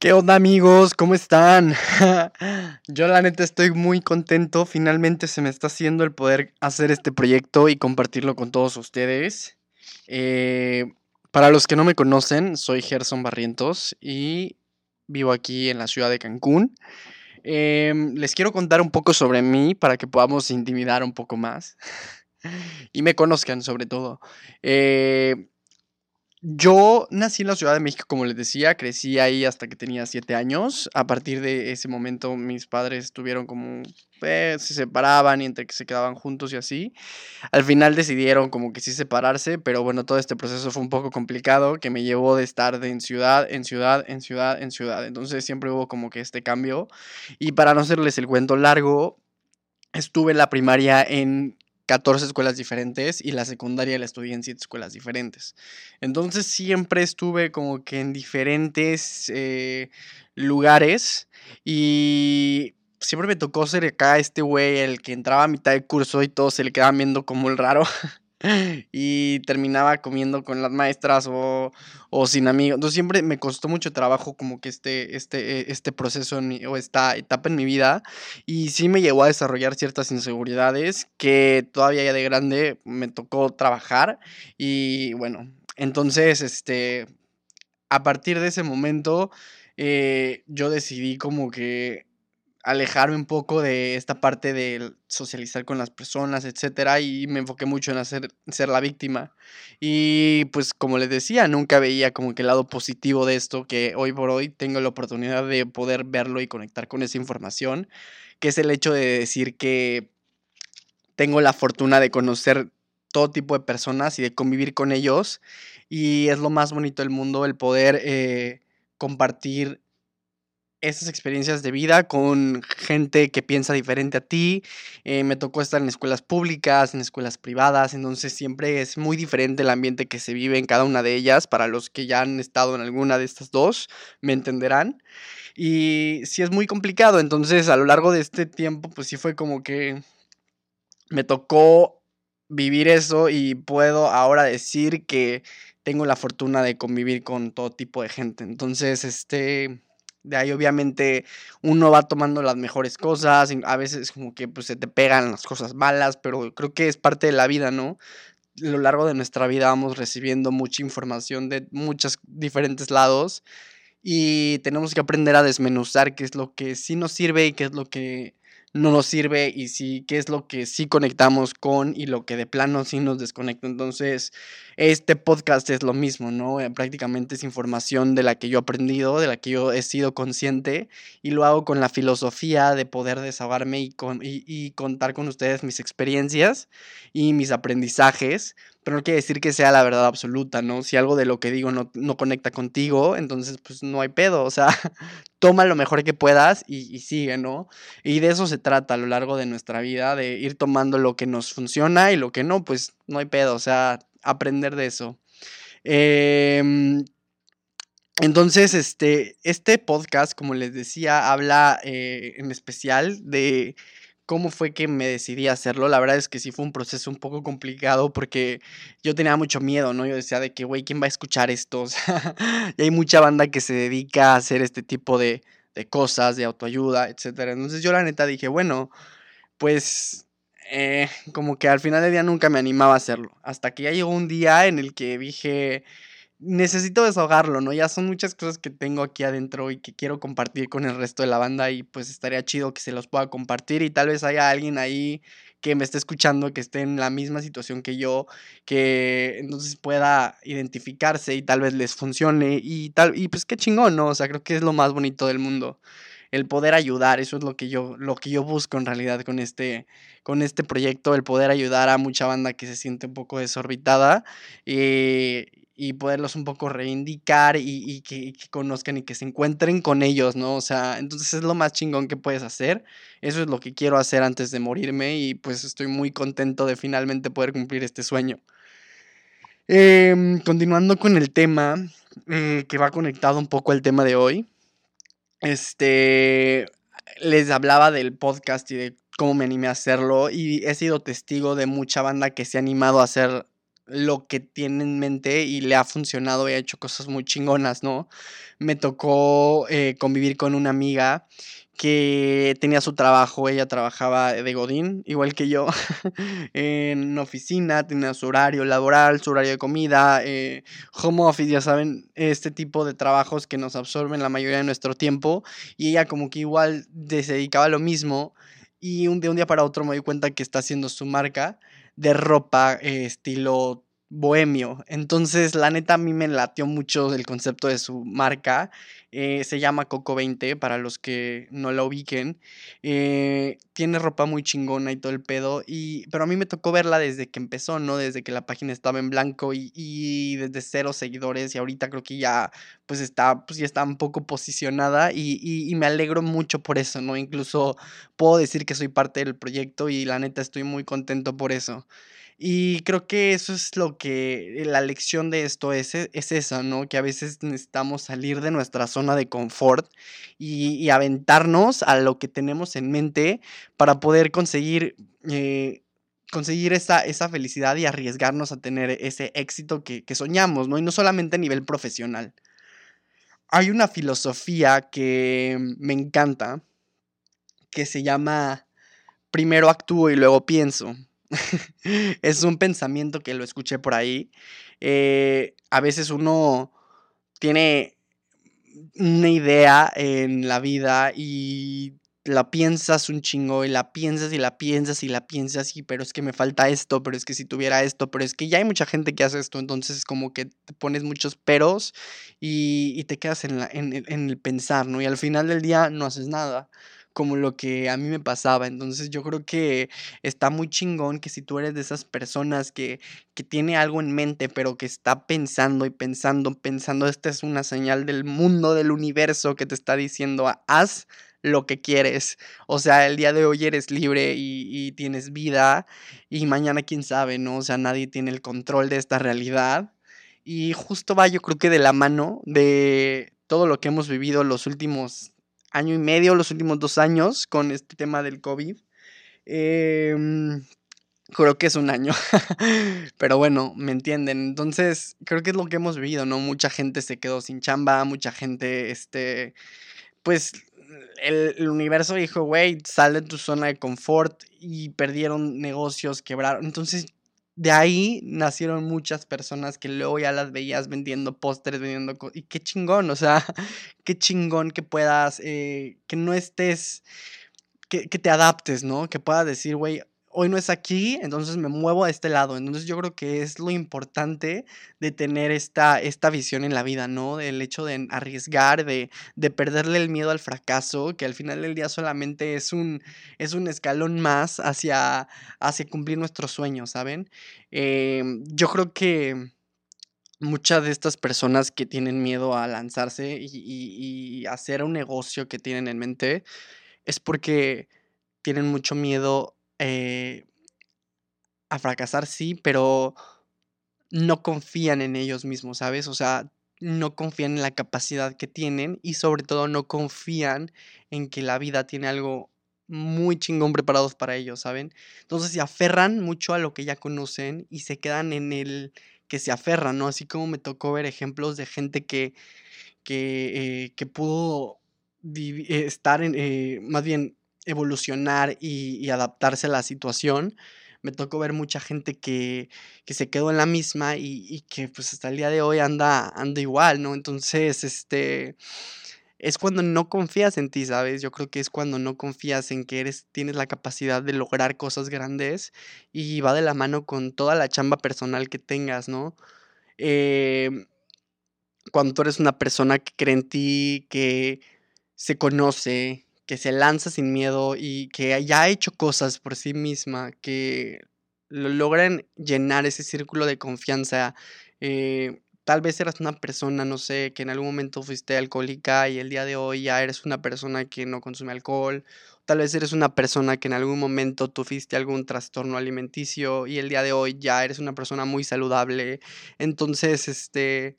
¿Qué onda amigos? ¿Cómo están? Yo la neta estoy muy contento. Finalmente se me está haciendo el poder hacer este proyecto y compartirlo con todos ustedes. Eh, para los que no me conocen, soy Gerson Barrientos y vivo aquí en la ciudad de Cancún. Em, les quiero contar un poco sobre mí para que podamos intimidar un poco más y me conozcan sobre todo. Eh, yo nací en la Ciudad de México, como les decía, crecí ahí hasta que tenía siete años. A partir de ese momento mis padres tuvieron como, pues, se separaban y entre que se quedaban juntos y así. Al final decidieron como que sí separarse, pero bueno, todo este proceso fue un poco complicado, que me llevó de estar de en ciudad, en ciudad, en ciudad, en ciudad. Entonces siempre hubo como que este cambio. Y para no hacerles el cuento largo, estuve en la primaria en 14 escuelas diferentes y la secundaria la estudié en 7 escuelas diferentes. Entonces siempre estuve como que en diferentes eh, lugares y siempre me tocó ser acá este güey, el que entraba a mitad del curso y todos se le quedaban viendo como el raro. y terminaba comiendo con las maestras o, sin amigos. Entonces siempre me costó mucho trabajo como que este, este, eh, este proceso o esta etapa en mi vida y sí me llegó a desarrollar ciertas inseguridades que todavía ya de grande me tocó trabajar y bueno, entonces este, a partir de ese momento eh, yo decidí como que alejarme un poco de esta parte de socializar con las personas, etcétera, y me enfoqué mucho en hacer ser la víctima. Y pues como les decía, nunca veía como que el lado positivo de esto, que hoy por hoy tengo la oportunidad de poder verlo y conectar con esa información, que es el hecho de decir que tengo la fortuna de conocer todo tipo de personas y de convivir con ellos, y es lo más bonito del mundo el poder eh, compartir esas experiencias de vida con gente que piensa diferente a ti. Eh, me tocó estar en escuelas públicas, en escuelas privadas, entonces siempre es muy diferente el ambiente que se vive en cada una de ellas. Para los que ya han estado en alguna de estas dos, me entenderán. Y sí es muy complicado, entonces a lo largo de este tiempo, pues sí fue como que me tocó vivir eso y puedo ahora decir que tengo la fortuna de convivir con todo tipo de gente. Entonces, este de ahí obviamente uno va tomando las mejores cosas, a veces como que pues se te pegan las cosas malas, pero creo que es parte de la vida, ¿no? A lo largo de nuestra vida vamos recibiendo mucha información de muchos diferentes lados y tenemos que aprender a desmenuzar qué es lo que sí nos sirve y qué es lo que no nos sirve y sí, qué es lo que sí conectamos con y lo que de plano sí nos desconecta. Entonces, este podcast es lo mismo, ¿no? Eh, prácticamente es información de la que yo he aprendido, de la que yo he sido consciente y lo hago con la filosofía de poder desahogarme y, con, y contar con ustedes mis experiencias y mis aprendizajes pero no quiere decir que sea la verdad absoluta, ¿no? Si algo de lo que digo no, conecta contigo, entonces pues no hay pedo, o sea, toma lo mejor que puedas y, sigue, ¿no? Y de eso se trata a lo largo de nuestra vida, de ir tomando lo que nos funciona y lo que no, pues no hay pedo, o sea, aprender de eso. Em, entonces, este, este podcast, como les decía, habla eh, en especial de cómo fue que me decidí a hacerlo. La verdad es que sí fue un proceso un poco complicado porque yo tenía mucho miedo, ¿no? Yo decía de que, güey, ¿quién va a escuchar esto? y hay mucha banda que se dedica a hacer este tipo de, cosas, de autoayuda, etc. Entonces yo la neta dije, bueno, pues eh, como que al final del día nunca me animaba a hacerlo. Hasta que ya llegó un día en el que dije, necesito desahogarlo, ¿no? Ya son muchas cosas que tengo aquí adentro y que quiero compartir con el resto de la banda y pues estaría chido que se los pueda compartir y tal vez haya alguien ahí que me esté escuchando, que esté en la misma situación que yo, que entonces pueda identificarse y tal vez les funcione y tal, y pues qué chingón, ¿no? O sea, creo que es lo más bonito del mundo. El poder ayudar, eso es lo que yo, lo que yo busco en realidad con este, con este proyecto, el poder ayudar a mucha banda que se siente un poco desorbitada. Y, y poderlos un poco reivindicar y, que, conozcan y que se encuentren con ellos, ¿no? O sea, entonces es lo más chingón que puedes hacer. Eso es lo que quiero hacer antes de morirme y pues estoy muy contento de finalmente poder cumplir este sueño. Em, continuando con el tema, eh, que va conectado un poco al tema de hoy. Este, les hablaba del podcast y de cómo me animé a hacerlo y he sido testigo de mucha banda que se ha animado a hacer lo que tiene en mente y le ha funcionado y ha hecho cosas muy chingonas, ¿no? Me tocó eh, convivir con una amiga que tenía su trabajo, ella trabajaba de Godín, igual que yo, en oficina, tenía su horario laboral, su horario de comida, eh, home office, ya saben, este tipo de trabajos que nos absorben la mayoría de nuestro tiempo, y ella como que igual se dedicaba a lo mismo, y un, de un día para otro me di cuenta que está haciendo su marca de ropa eh, estilo bohemio. Entonces, la neta, a mí me latió mucho el concepto de su marca. Eh, se llama Coco 20, para los que no la ubiquen. Eh, tiene ropa muy chingona y todo el pedo. Y, pero a mí me tocó verla desde que empezó, ¿no? Desde que la página estaba en blanco y, desde cero seguidores. Y ahorita creo que ya, pues está, pues ya está un poco posicionada. Y, y me alegro mucho por eso, ¿no? Incluso puedo decir que soy parte del proyecto y la neta estoy muy contento por eso. Y creo que eso es lo que la lección de esto es, e, es esa, ¿no? Que a veces necesitamos salir de nuestra zona de confort y, aventarnos a lo que tenemos en mente para poder conseguir, eh, conseguir esa, esa felicidad y arriesgarnos a tener ese éxito que, que soñamos, ¿no? Y no solamente a nivel profesional. Hay una filosofía que me encanta que se llama primero actúo y luego pienso. es un pensamiento que lo escuché por ahí. Eh, a veces uno tiene una idea en la vida y la piensas un chingo y la piensas y la piensas y la piensas y pero es que me falta esto, pero es que si tuviera esto, pero es que ya hay mucha gente que hace esto, entonces como que te pones muchos peros y, te quedas en, en el pensar, ¿no? Y al final del día no haces nada como lo que a mí me pasaba. Entonces yo creo que está muy chingón que si tú eres de esas personas que, que tiene algo en mente, pero que está pensando y pensando, pensando, esta es una señal del mundo, del universo que te está diciendo, haz lo que quieres. O sea, el día de hoy eres libre y, y, tienes vida y mañana quién sabe, ¿no? O sea, nadie tiene el control de esta realidad. Y justo va yo creo que de la mano de todo lo que hemos vivido los últimos año y medio, los últimos dos años con este tema del COVID. Em, creo que es un año, pero bueno, me entienden. Entonces, creo que es lo que hemos vivido, ¿no? Mucha gente se quedó sin chamba, mucha gente, este, pues el universo dijo, güey, sal de tu zona de confort y perdieron negocios, quebraron. Entonces, de ahí nacieron muchas personas que luego ya las veías vendiendo pósteres, vendiendo cosas. Y qué chingón, o sea, qué chingón que puedas, eh, que no estés, que, que, te adaptes, ¿no? Que puedas decir, güey, hoy no es aquí, entonces me muevo a este lado. Entonces yo creo que es lo importante de tener esta, esta visión en la vida, ¿no? Del hecho de arriesgar, de, de perderle el miedo al fracaso, que al final del día solamente es un, es un escalón más hacia, hacia cumplir nuestros sueños, ¿saben? Em, yo creo que muchas de estas personas que tienen miedo a lanzarse y, y hacer un negocio que tienen en mente es porque tienen mucho miedo eh, a fracasar, sí, pero no confían en ellos mismos, ¿sabes? O sea, no confían en la capacidad que tienen y sobre todo no confían en que la vida tiene algo muy chingón preparados para ellos, ¿saben? Entonces se aferran mucho a lo que ya conocen y se quedan en el que se aferran, ¿no? Así como me tocó ver ejemplos de gente que, que, eh, que pudo eh, estar en, más bien evolucionar y, adaptarse a la situación. Me tocó ver mucha gente que, que se quedó en la misma y, que pues hasta el día de hoy anda, anda igual, ¿no? Entonces, este, es cuando no confías en ti, ¿sabes? Yo creo que es cuando no confías en que eres, tienes la capacidad de lograr cosas grandes y va de la mano con toda la chamba personal que tengas, ¿no? Em, cuando tú eres una persona que cree en ti, que se conoce, que se lanza sin miedo y que ya ha hecho cosas por sí misma, que lo logran llenar ese círculo de confianza. Eh, tal vez eras una persona, no sé, que en algún momento fuiste alcohólica y el día de hoy ya eres una persona que no consume alcohol. Tal vez eres una persona que en algún momento tuviste algún trastorno alimenticio y el día de hoy ya eres una persona muy saludable. Entonces, este,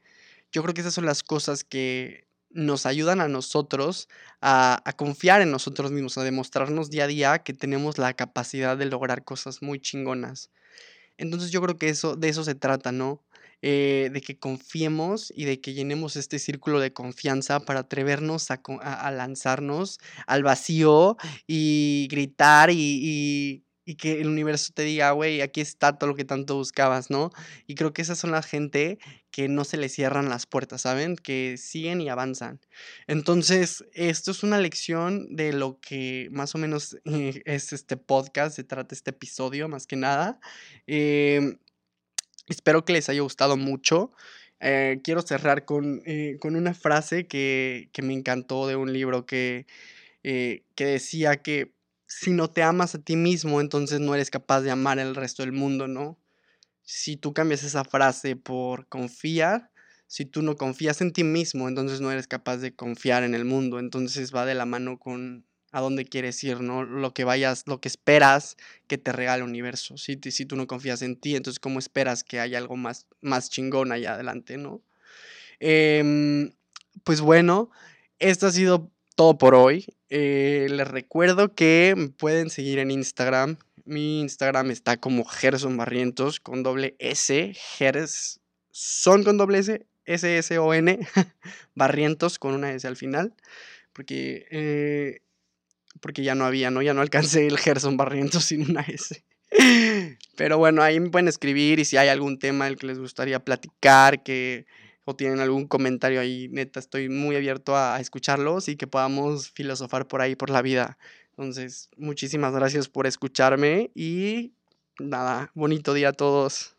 yo creo que esas son las cosas que nos ayudan a nosotros a, confiar en nosotros mismos, a demostrarnos día a día que tenemos la capacidad de lograr cosas muy chingonas. Entonces yo creo que eso, de eso se trata, ¿no? Eh, de que confiemos y de que llenemos este círculo de confianza para atrevernos a, lanzarnos al vacío y gritar y que el universo te diga, güey, aquí está todo lo que tanto buscabas, ¿no? Y creo que esas son la gente que no se le cierran las puertas, ¿saben? Que siguen y avanzan. Entonces, esto es una lección de lo que más o menos eh, es este podcast, se trata este episodio más que nada. Em, espero que les haya gustado mucho. Eh, quiero cerrar con, eh, con una frase que, que, me encantó de un libro que, que decía que si no te amas a ti mismo, entonces no eres capaz de amar al resto del mundo, ¿no? Si tú cambias esa frase por confiar, si tú no confías en ti mismo, entonces no eres capaz de confiar en el mundo, entonces va de la mano con a dónde quieres ir, ¿no? Lo que vayas, lo que esperas que te regale el universo. Si, si tú no confías en ti, entonces ¿cómo esperas que haya algo más, más chingón allá adelante, ¿no? Em, pues bueno, esto ha sido todo por hoy. Eh, les recuerdo que pueden seguir en Instagram. Mi Instagram está como Gerson Barrientos con doble S. Gerson con doble S. S-S-O-N. Barrientos con una S al final. Porque, eh, porque ya no había, ¿no? Ya no alcancé el Gerson Barrientos sin una S. Pero bueno, ahí me pueden escribir y si hay algún tema del que les gustaría platicar, que tienen algún comentario ahí, neta, estoy muy abierto a, escucharlos y que podamos filosofar por ahí, por la vida. Entonces, muchísimas gracias por escucharme y nada, bonito día a todos.